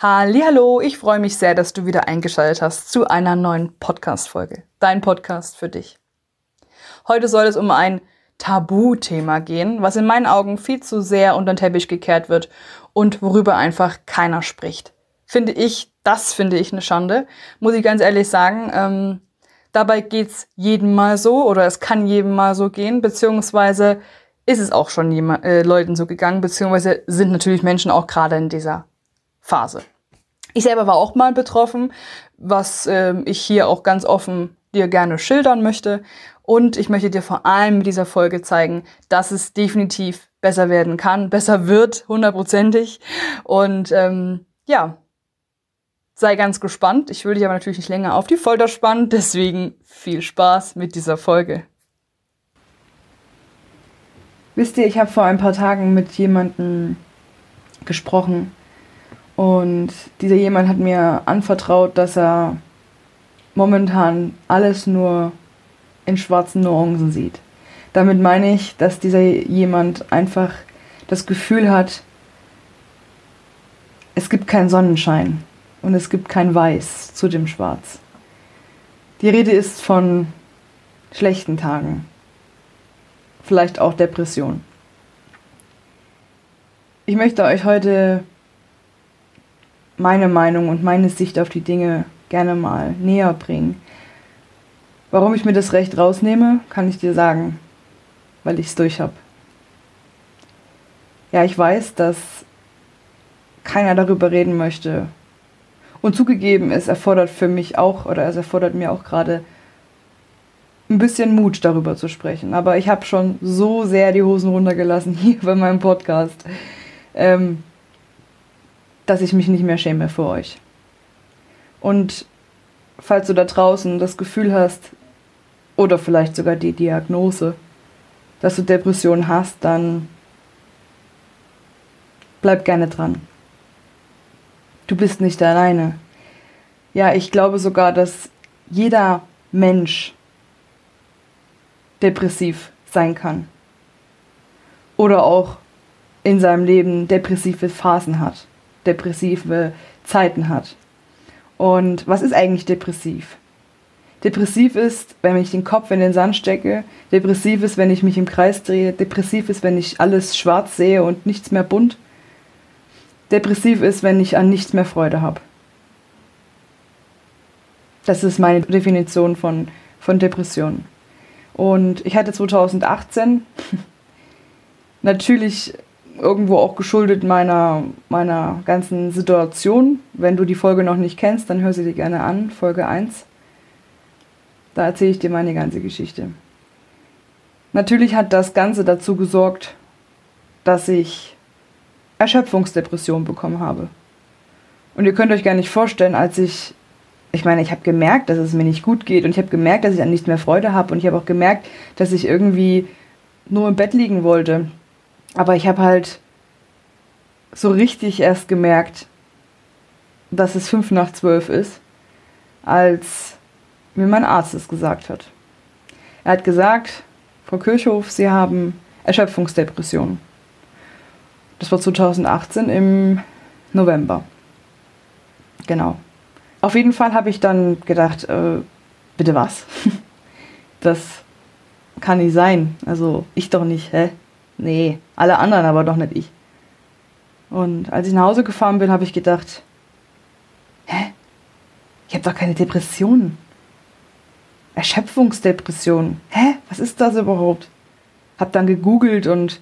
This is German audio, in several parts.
Hallo, ich freue mich sehr, dass du wieder eingeschaltet hast zu einer neuen Podcast-Folge. Dein Podcast für dich. Heute soll es um ein Tabuthema gehen, was in meinen Augen viel zu sehr unter den Teppich gekehrt wird und worüber einfach keiner spricht. Finde ich, das finde ich eine Schande, muss ich ganz ehrlich sagen. Ähm, dabei geht's jedem mal so oder es kann jedem mal so gehen, beziehungsweise ist es auch schon jemand, äh, Leuten so gegangen, beziehungsweise sind natürlich Menschen auch gerade in dieser Phase. Ich selber war auch mal betroffen, was äh, ich hier auch ganz offen dir gerne schildern möchte. Und ich möchte dir vor allem mit dieser Folge zeigen, dass es definitiv besser werden kann, besser wird, hundertprozentig. Und ähm, ja, sei ganz gespannt. Ich will dich aber natürlich nicht länger auf die Folter spannen, deswegen viel Spaß mit dieser Folge. Wisst ihr, ich habe vor ein paar Tagen mit jemandem gesprochen, und dieser jemand hat mir anvertraut, dass er momentan alles nur in schwarzen Nuancen sieht. Damit meine ich, dass dieser jemand einfach das Gefühl hat, es gibt keinen Sonnenschein und es gibt kein Weiß zu dem Schwarz. Die Rede ist von schlechten Tagen, vielleicht auch Depression. Ich möchte euch heute meine Meinung und meine Sicht auf die Dinge gerne mal näher bringen. Warum ich mir das Recht rausnehme, kann ich dir sagen, weil ich es durch habe. Ja, ich weiß, dass keiner darüber reden möchte. Und zugegeben, es erfordert für mich auch, oder es erfordert mir auch gerade ein bisschen Mut, darüber zu sprechen. Aber ich habe schon so sehr die Hosen runtergelassen hier bei meinem Podcast. Ähm, dass ich mich nicht mehr schäme für euch. Und falls du da draußen das Gefühl hast, oder vielleicht sogar die Diagnose, dass du Depression hast, dann bleib gerne dran. Du bist nicht alleine. Ja, ich glaube sogar, dass jeder Mensch depressiv sein kann. Oder auch in seinem Leben depressive Phasen hat depressive Zeiten hat. Und was ist eigentlich depressiv? Depressiv ist, wenn ich den Kopf in den Sand stecke. Depressiv ist, wenn ich mich im Kreis drehe. Depressiv ist, wenn ich alles schwarz sehe und nichts mehr bunt. Depressiv ist, wenn ich an nichts mehr Freude habe. Das ist meine Definition von, von Depression. Und ich hatte 2018 natürlich irgendwo auch geschuldet meiner, meiner ganzen Situation. Wenn du die Folge noch nicht kennst, dann hör sie dir gerne an, Folge 1. Da erzähle ich dir meine ganze Geschichte. Natürlich hat das Ganze dazu gesorgt, dass ich Erschöpfungsdepression bekommen habe. Und ihr könnt euch gar nicht vorstellen, als ich, ich meine, ich habe gemerkt, dass es mir nicht gut geht und ich habe gemerkt, dass ich an nichts mehr Freude habe und ich habe auch gemerkt, dass ich irgendwie nur im Bett liegen wollte aber ich habe halt so richtig erst gemerkt, dass es fünf nach zwölf ist, als mir mein Arzt es gesagt hat. Er hat gesagt, Frau Kirchhoff, Sie haben Erschöpfungsdepression. Das war 2018 im November. Genau. Auf jeden Fall habe ich dann gedacht, äh, bitte was? das kann nicht sein. Also ich doch nicht, hä? Nee, alle anderen, aber doch nicht ich. Und als ich nach Hause gefahren bin, habe ich gedacht, hä? Ich habe doch keine Depressionen. Erschöpfungsdepression. Hä? Was ist das überhaupt? Hab dann gegoogelt und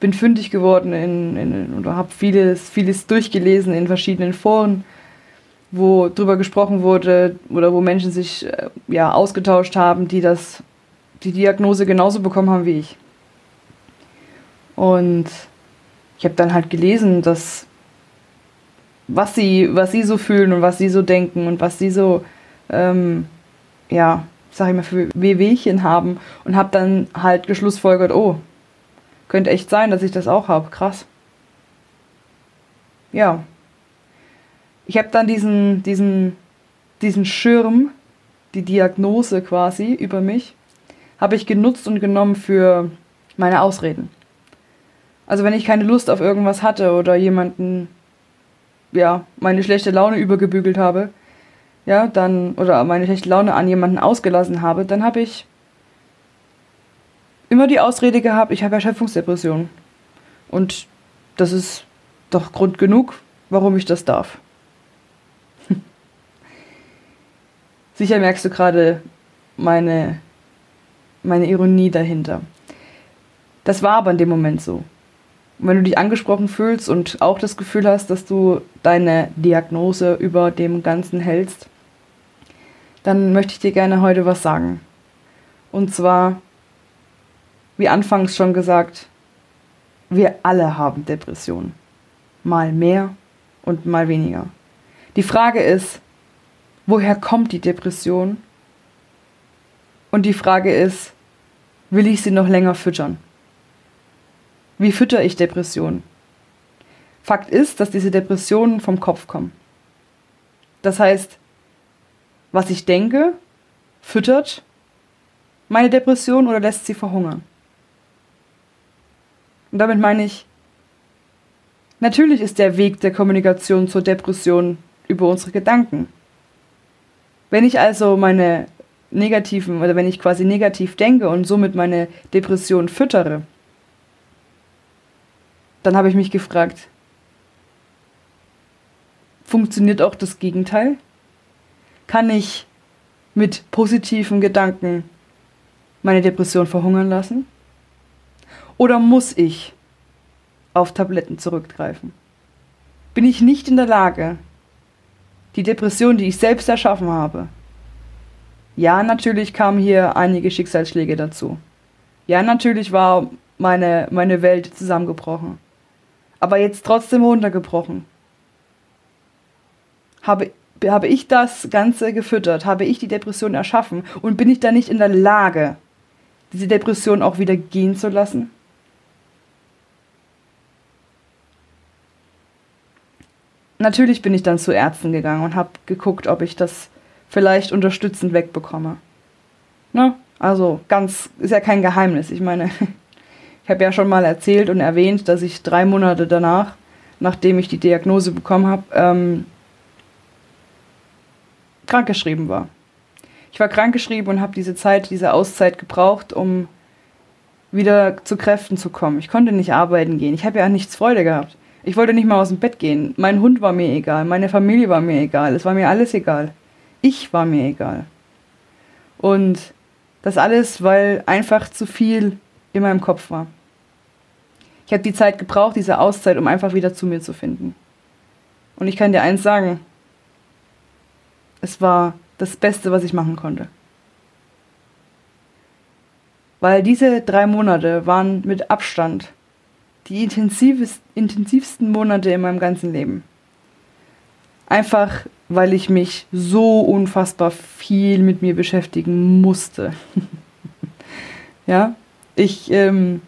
bin fündig geworden in, in, oder habe vieles, vieles durchgelesen in verschiedenen Foren, wo drüber gesprochen wurde oder wo Menschen sich äh, ja ausgetauscht haben, die das, die Diagnose genauso bekommen haben wie ich. Und ich habe dann halt gelesen, dass was sie, was sie so fühlen und was sie so denken und was sie so, ähm, ja, sag ich mal, für Wehwehchen haben und habe dann halt geschlussfolgert, oh, könnte echt sein, dass ich das auch habe. Krass. Ja. Ich habe dann diesen, diesen, diesen Schirm, die Diagnose quasi über mich, habe ich genutzt und genommen für meine Ausreden. Also wenn ich keine Lust auf irgendwas hatte oder jemanden ja, meine schlechte Laune übergebügelt habe, ja, dann, oder meine schlechte Laune an jemanden ausgelassen habe, dann habe ich immer die Ausrede gehabt, ich habe Erschöpfungsdepression. Und das ist doch Grund genug, warum ich das darf. Sicher merkst du gerade meine, meine Ironie dahinter. Das war aber in dem Moment so. Wenn du dich angesprochen fühlst und auch das Gefühl hast, dass du deine Diagnose über dem Ganzen hältst, dann möchte ich dir gerne heute was sagen. Und zwar, wie anfangs schon gesagt, wir alle haben Depressionen. Mal mehr und mal weniger. Die Frage ist, woher kommt die Depression? Und die Frage ist, will ich sie noch länger füttern? Wie fütter ich Depressionen? Fakt ist, dass diese Depressionen vom Kopf kommen. Das heißt, was ich denke, füttert meine Depression oder lässt sie verhungern. Und damit meine ich, natürlich ist der Weg der Kommunikation zur Depression über unsere Gedanken. Wenn ich also meine negativen oder wenn ich quasi negativ denke und somit meine Depression füttere, dann habe ich mich gefragt, funktioniert auch das Gegenteil? Kann ich mit positiven Gedanken meine Depression verhungern lassen? Oder muss ich auf Tabletten zurückgreifen? Bin ich nicht in der Lage, die Depression, die ich selbst erschaffen habe, ja, natürlich kamen hier einige Schicksalsschläge dazu. Ja, natürlich war meine, meine Welt zusammengebrochen. Aber jetzt trotzdem runtergebrochen. Habe habe ich das Ganze gefüttert? Habe ich die Depression erschaffen? Und bin ich da nicht in der Lage, diese Depression auch wieder gehen zu lassen? Natürlich bin ich dann zu Ärzten gegangen und habe geguckt, ob ich das vielleicht unterstützend wegbekomme. Ne? Also ganz, ist ja kein Geheimnis. Ich meine, ich habe ja schon mal erzählt und erwähnt, dass ich drei Monate danach, nachdem ich die Diagnose bekommen habe, ähm, krankgeschrieben war. Ich war krankgeschrieben und habe diese Zeit, diese Auszeit gebraucht, um wieder zu Kräften zu kommen. Ich konnte nicht arbeiten gehen. Ich habe ja nichts Freude gehabt. Ich wollte nicht mal aus dem Bett gehen. Mein Hund war mir egal, meine Familie war mir egal, es war mir alles egal. Ich war mir egal. Und das alles, weil einfach zu viel in meinem Kopf war. Ich habe die Zeit gebraucht, diese Auszeit, um einfach wieder zu mir zu finden. Und ich kann dir eins sagen, es war das Beste, was ich machen konnte. Weil diese drei Monate waren mit Abstand die intensivsten Monate in meinem ganzen Leben. Einfach, weil ich mich so unfassbar viel mit mir beschäftigen musste. ja, ich ähm,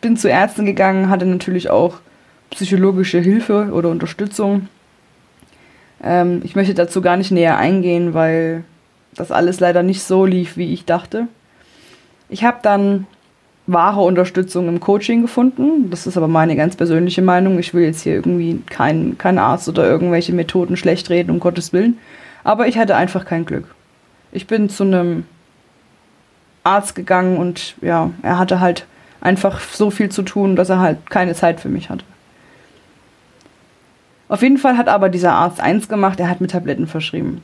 bin zu Ärzten gegangen, hatte natürlich auch psychologische Hilfe oder Unterstützung. Ähm, ich möchte dazu gar nicht näher eingehen, weil das alles leider nicht so lief, wie ich dachte. Ich habe dann wahre Unterstützung im Coaching gefunden. Das ist aber meine ganz persönliche Meinung. Ich will jetzt hier irgendwie kein, kein Arzt oder irgendwelche Methoden schlecht reden, um Gottes Willen. Aber ich hatte einfach kein Glück. Ich bin zu einem Arzt gegangen und ja, er hatte halt einfach so viel zu tun, dass er halt keine Zeit für mich hatte. Auf jeden Fall hat aber dieser Arzt eins gemacht, er hat mir Tabletten verschrieben.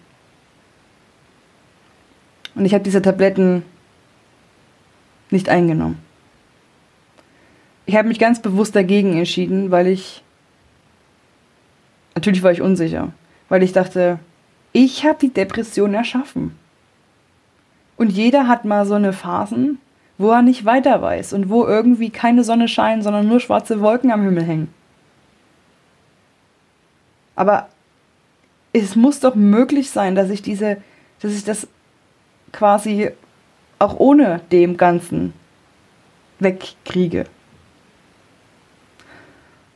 Und ich habe diese Tabletten nicht eingenommen. Ich habe mich ganz bewusst dagegen entschieden, weil ich natürlich war ich unsicher, weil ich dachte, ich habe die Depression erschaffen. Und jeder hat mal so eine Phasen, wo er nicht weiter weiß und wo irgendwie keine Sonne scheint, sondern nur schwarze Wolken am Himmel hängen. Aber es muss doch möglich sein, dass ich diese, dass ich das quasi auch ohne dem Ganzen wegkriege.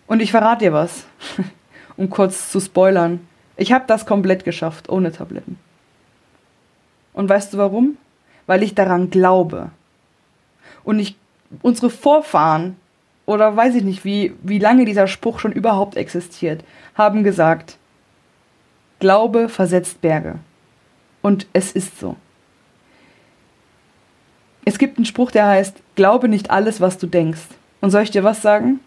Und ich verrate dir was, um kurz zu spoilern. Ich habe das komplett geschafft, ohne Tabletten. Und weißt du warum? Weil ich daran glaube. Und ich, unsere Vorfahren oder weiß ich nicht, wie, wie lange dieser Spruch schon überhaupt existiert, haben gesagt, Glaube versetzt Berge. Und es ist so. Es gibt einen Spruch, der heißt, glaube nicht alles, was du denkst. Und soll ich dir was sagen?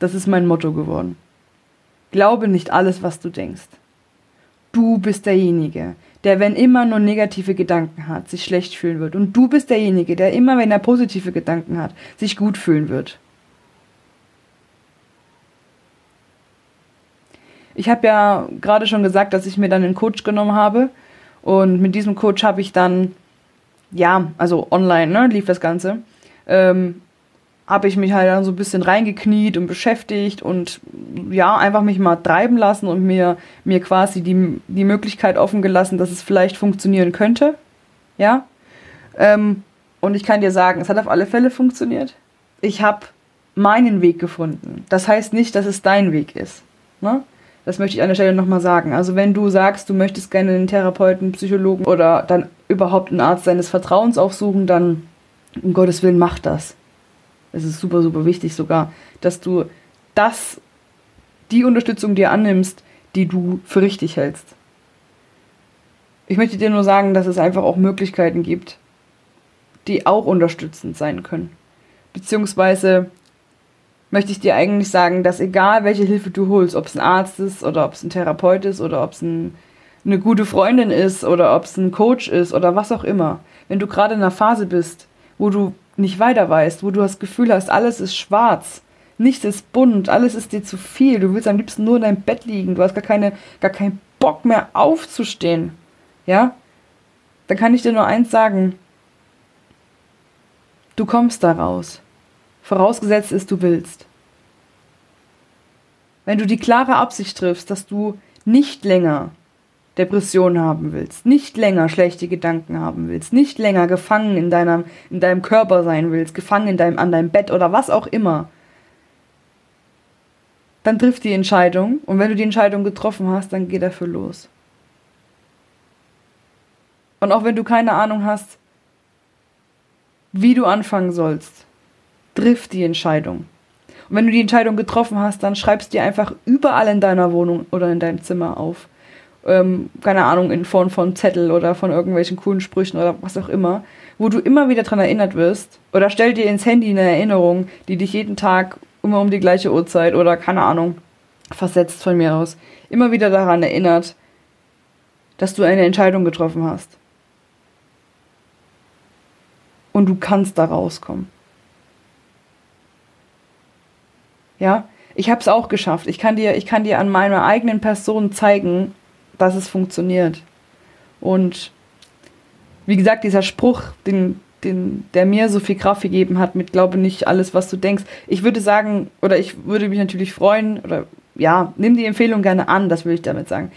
Das ist mein Motto geworden. Glaube nicht alles, was du denkst. Du bist derjenige, der, wenn immer nur negative Gedanken hat, sich schlecht fühlen wird. Und du bist derjenige, der immer, wenn er positive Gedanken hat, sich gut fühlen wird. Ich habe ja gerade schon gesagt, dass ich mir dann einen Coach genommen habe. Und mit diesem Coach habe ich dann, ja, also online ne, lief das Ganze, ähm, habe ich mich halt dann so ein bisschen reingekniet und beschäftigt und ja, einfach mich mal treiben lassen und mir, mir quasi die, die Möglichkeit offen gelassen, dass es vielleicht funktionieren könnte. Ja. Ähm, und ich kann dir sagen, es hat auf alle Fälle funktioniert. Ich habe meinen Weg gefunden. Das heißt nicht, dass es dein Weg ist. Ne? Das möchte ich an der Stelle nochmal sagen. Also wenn du sagst, du möchtest gerne einen Therapeuten, Psychologen oder dann überhaupt einen Arzt deines Vertrauens aufsuchen, dann um Gottes Willen mach das. Es ist super, super wichtig sogar, dass du das, die Unterstützung dir annimmst, die du für richtig hältst. Ich möchte dir nur sagen, dass es einfach auch Möglichkeiten gibt, die auch unterstützend sein können. Beziehungsweise möchte ich dir eigentlich sagen, dass egal welche Hilfe du holst, ob es ein Arzt ist oder ob es ein Therapeut ist oder ob es ein, eine gute Freundin ist oder ob es ein Coach ist oder was auch immer, wenn du gerade in einer Phase bist, wo du nicht weiter weißt, wo du das Gefühl hast, alles ist schwarz, nichts ist bunt, alles ist dir zu viel, du willst am liebsten nur in deinem Bett liegen, du hast gar, keine, gar keinen Bock mehr aufzustehen, ja, dann kann ich dir nur eins sagen, du kommst da raus. Vorausgesetzt ist, du willst. Wenn du die klare Absicht triffst, dass du nicht länger Depression haben willst, nicht länger schlechte Gedanken haben willst, nicht länger gefangen in, deiner, in deinem Körper sein willst, gefangen in deinem, an deinem Bett oder was auch immer, dann triff die Entscheidung und wenn du die Entscheidung getroffen hast, dann geh dafür los. Und auch wenn du keine Ahnung hast, wie du anfangen sollst, triff die Entscheidung. Und wenn du die Entscheidung getroffen hast, dann schreibst dir einfach überall in deiner Wohnung oder in deinem Zimmer auf. Ähm, keine Ahnung, in Form von Zettel oder von irgendwelchen coolen Sprüchen oder was auch immer, wo du immer wieder daran erinnert wirst. Oder stell dir ins Handy eine Erinnerung, die dich jeden Tag immer um die gleiche Uhrzeit oder keine Ahnung, versetzt von mir aus, immer wieder daran erinnert, dass du eine Entscheidung getroffen hast. Und du kannst da rauskommen. Ja, ich habe es auch geschafft. Ich kann dir, ich kann dir an meiner eigenen Person zeigen, dass es funktioniert. Und wie gesagt, dieser Spruch, den, den, der mir so viel Kraft gegeben hat, mit glaube nicht alles, was du denkst. Ich würde sagen, oder ich würde mich natürlich freuen, oder ja, nimm die Empfehlung gerne an, das will ich damit sagen.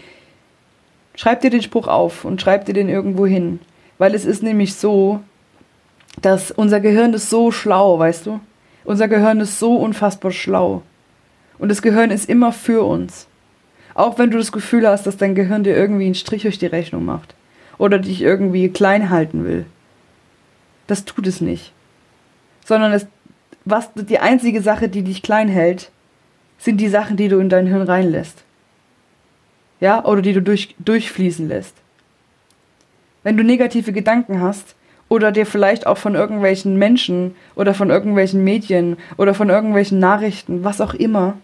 Schreib dir den Spruch auf und schreib dir den irgendwo hin. Weil es ist nämlich so, dass unser Gehirn ist so schlau, weißt du? Unser Gehirn ist so unfassbar schlau. Und das Gehirn ist immer für uns. Auch wenn du das Gefühl hast, dass dein Gehirn dir irgendwie einen Strich durch die Rechnung macht. Oder dich irgendwie klein halten will. Das tut es nicht. Sondern es, was, die einzige Sache, die dich klein hält, sind die Sachen, die du in dein Hirn reinlässt. Ja, oder die du durch, durchfließen lässt. Wenn du negative Gedanken hast, oder dir vielleicht auch von irgendwelchen Menschen oder von irgendwelchen Medien oder von irgendwelchen Nachrichten, was auch immer,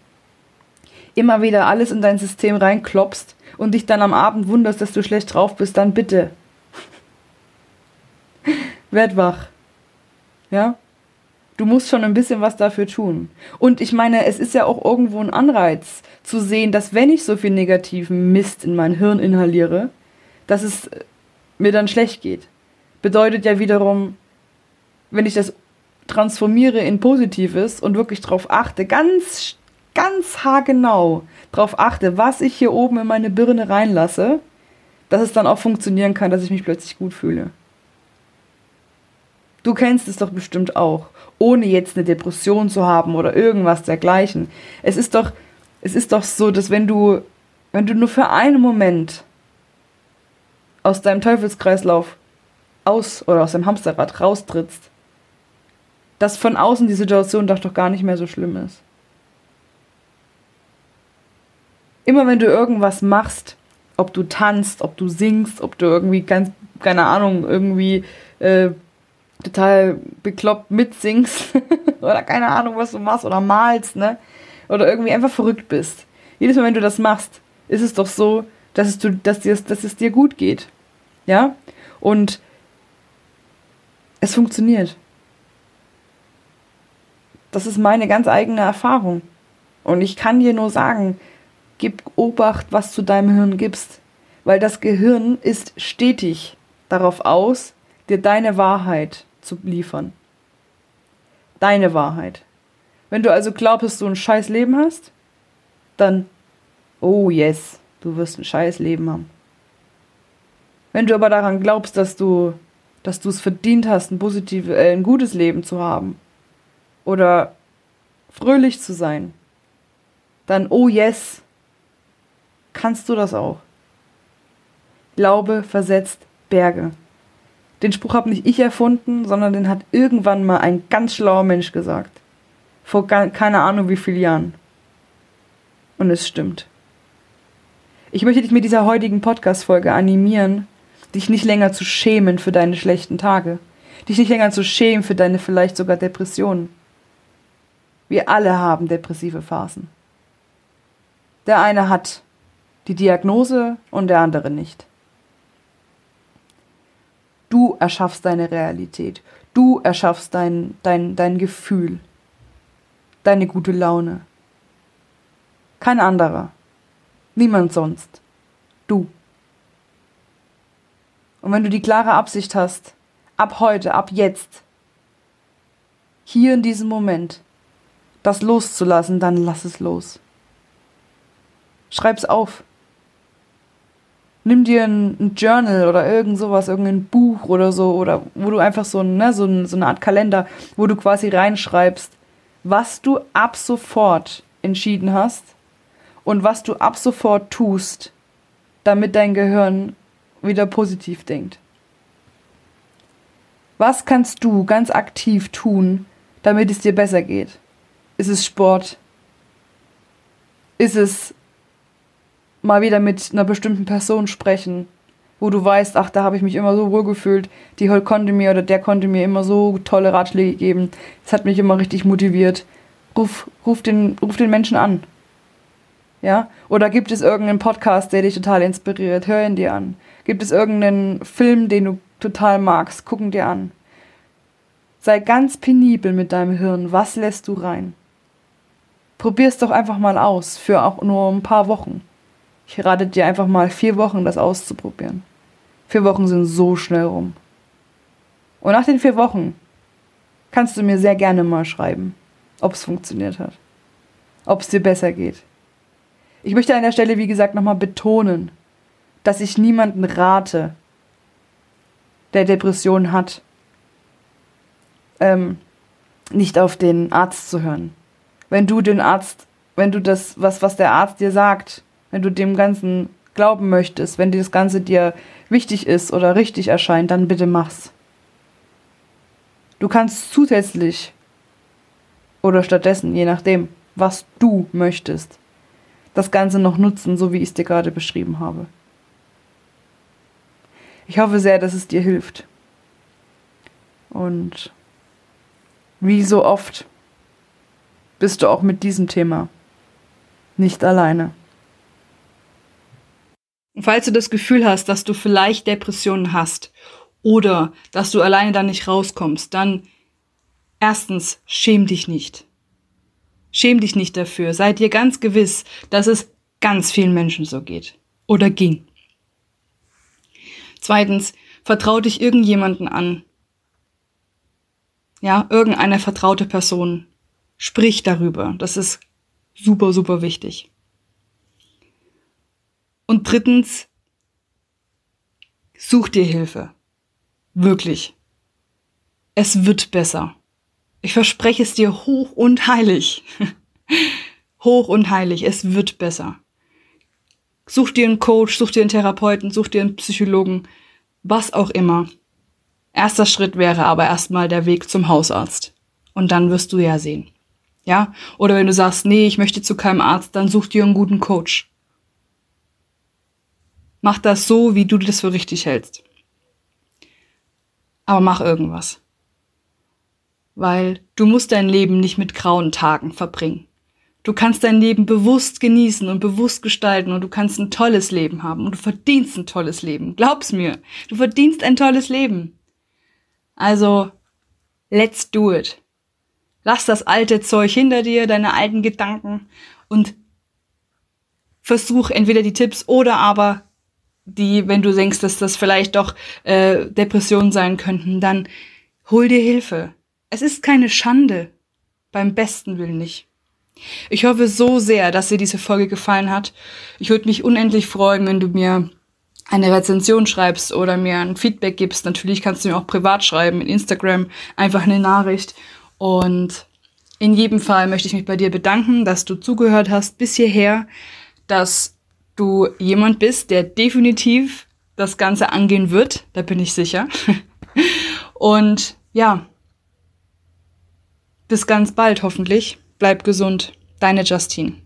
immer wieder alles in dein System reinklopst und dich dann am Abend wunderst, dass du schlecht drauf bist, dann bitte. Werd wach. Ja? Du musst schon ein bisschen was dafür tun. Und ich meine, es ist ja auch irgendwo ein Anreiz zu sehen, dass wenn ich so viel negativen Mist in mein Hirn inhaliere, dass es mir dann schlecht geht bedeutet ja wiederum, wenn ich das transformiere in Positives und wirklich darauf achte, ganz, ganz haargenau darauf achte, was ich hier oben in meine Birne reinlasse, dass es dann auch funktionieren kann, dass ich mich plötzlich gut fühle. Du kennst es doch bestimmt auch, ohne jetzt eine Depression zu haben oder irgendwas dergleichen. Es ist doch, es ist doch so, dass wenn du, wenn du nur für einen Moment aus deinem Teufelskreislauf aus oder aus dem Hamsterrad raustrittst, dass von außen die Situation doch doch gar nicht mehr so schlimm ist. Immer wenn du irgendwas machst, ob du tanzt, ob du singst, ob du irgendwie ganz, keine Ahnung, irgendwie äh, total bekloppt mitsingst oder keine Ahnung, was du machst oder malst, ne? Oder irgendwie einfach verrückt bist. Jedes Mal, wenn du das machst, ist es doch so, dass es, du, dass, dir, dass es dir gut geht. Ja? Und es funktioniert. Das ist meine ganz eigene Erfahrung. Und ich kann dir nur sagen, gib Obacht, was du deinem Hirn gibst. Weil das Gehirn ist stetig darauf aus, dir deine Wahrheit zu liefern. Deine Wahrheit. Wenn du also glaubst, dass du ein scheiß Leben hast, dann, oh yes, du wirst ein scheiß Leben haben. Wenn du aber daran glaubst, dass du, dass du es verdient hast, ein positives, äh, ein gutes Leben zu haben oder fröhlich zu sein, dann, oh yes, kannst du das auch. Glaube versetzt Berge. Den Spruch habe nicht ich erfunden, sondern den hat irgendwann mal ein ganz schlauer Mensch gesagt. Vor keine Ahnung wie vielen Jahren. Und es stimmt. Ich möchte dich mit dieser heutigen Podcast-Folge animieren, dich nicht länger zu schämen für deine schlechten Tage. Dich nicht länger zu schämen für deine vielleicht sogar Depressionen. Wir alle haben depressive Phasen. Der eine hat die Diagnose und der andere nicht. Du erschaffst deine Realität. Du erschaffst dein, dein, dein Gefühl. Deine gute Laune. Kein anderer. Niemand sonst. Du. Und wenn du die klare Absicht hast, ab heute, ab jetzt, hier in diesem Moment, das loszulassen, dann lass es los. Schreib's auf nimm dir ein, ein, Journal oder irgend sowas, irgendein Buch oder so, oder wo du einfach so, ne, so, so eine Art Kalender, wo du quasi reinschreibst, was du ab sofort entschieden hast und was du ab sofort tust, damit dein Gehirn wieder positiv denkt. Was kannst du ganz aktiv tun, damit es dir besser geht? Ist es Sport? Ist es mal wieder mit einer bestimmten Person sprechen, wo du weißt, ach, da habe ich mich immer so wohl gefühlt, die konnte mir oder der konnte mir immer so tolle Ratschläge geben. Das hat mich immer richtig motiviert. Ruf, ruf, den, ruf den Menschen an. Ja? Oder gibt es irgendeinen Podcast, der dich total inspiriert? Hör ihn dir an. Gibt es irgendeinen Film, den du total magst? Guck ihn dir an. Sei ganz penibel mit deinem Hirn. Was lässt du rein? Probier's doch einfach mal aus, für auch nur ein paar Wochen. Ich rate dir einfach mal vier Wochen, das auszuprobieren. Vier Wochen sind so schnell rum. Und nach den vier Wochen kannst du mir sehr gerne mal schreiben, ob es funktioniert hat. Ob es dir besser geht. Ich möchte an der Stelle, wie gesagt, nochmal betonen, dass ich niemanden rate, der Depressionen hat, ähm, nicht auf den Arzt zu hören. Wenn du den Arzt, wenn du das, was, was der Arzt dir sagt, wenn du dem Ganzen glauben möchtest, wenn das Ganze dir wichtig ist oder richtig erscheint, dann bitte mach's. Du kannst zusätzlich oder stattdessen, je nachdem, was du möchtest, das Ganze noch nutzen, so wie ich es dir gerade beschrieben habe. Ich hoffe sehr, dass es dir hilft. Und wie so oft bist du auch mit diesem Thema nicht alleine. Falls du das Gefühl hast, dass du vielleicht Depressionen hast oder dass du alleine da nicht rauskommst, dann erstens schäm dich nicht. Schäm dich nicht dafür. Sei dir ganz gewiss, dass es ganz vielen Menschen so geht oder ging. Zweitens, vertrau dich irgendjemanden an. Ja, irgendeine vertraute Person. Sprich darüber. Das ist super, super wichtig. Und drittens, such dir Hilfe. Wirklich. Es wird besser. Ich verspreche es dir hoch und heilig. hoch und heilig. Es wird besser. Such dir einen Coach, such dir einen Therapeuten, such dir einen Psychologen, was auch immer. Erster Schritt wäre aber erstmal der Weg zum Hausarzt. Und dann wirst du ja sehen. Ja? Oder wenn du sagst, nee, ich möchte zu keinem Arzt, dann such dir einen guten Coach. Mach das so, wie du das für richtig hältst. Aber mach irgendwas. Weil du musst dein Leben nicht mit grauen Tagen verbringen. Du kannst dein Leben bewusst genießen und bewusst gestalten und du kannst ein tolles Leben haben und du verdienst ein tolles Leben. Glaub's mir, du verdienst ein tolles Leben. Also, let's do it. Lass das alte Zeug hinter dir, deine alten Gedanken und versuch entweder die Tipps oder aber die, wenn du denkst, dass das vielleicht doch äh, Depressionen sein könnten, dann hol dir Hilfe. Es ist keine Schande. Beim besten Willen nicht. Ich hoffe so sehr, dass dir diese Folge gefallen hat. Ich würde mich unendlich freuen, wenn du mir eine Rezension schreibst oder mir ein Feedback gibst. Natürlich kannst du mir auch privat schreiben, in Instagram einfach eine Nachricht. Und in jedem Fall möchte ich mich bei dir bedanken, dass du zugehört hast bis hierher, dass du jemand bist, der definitiv das Ganze angehen wird. Da bin ich sicher. Und ja, bis ganz bald hoffentlich. Bleib gesund. Deine Justine.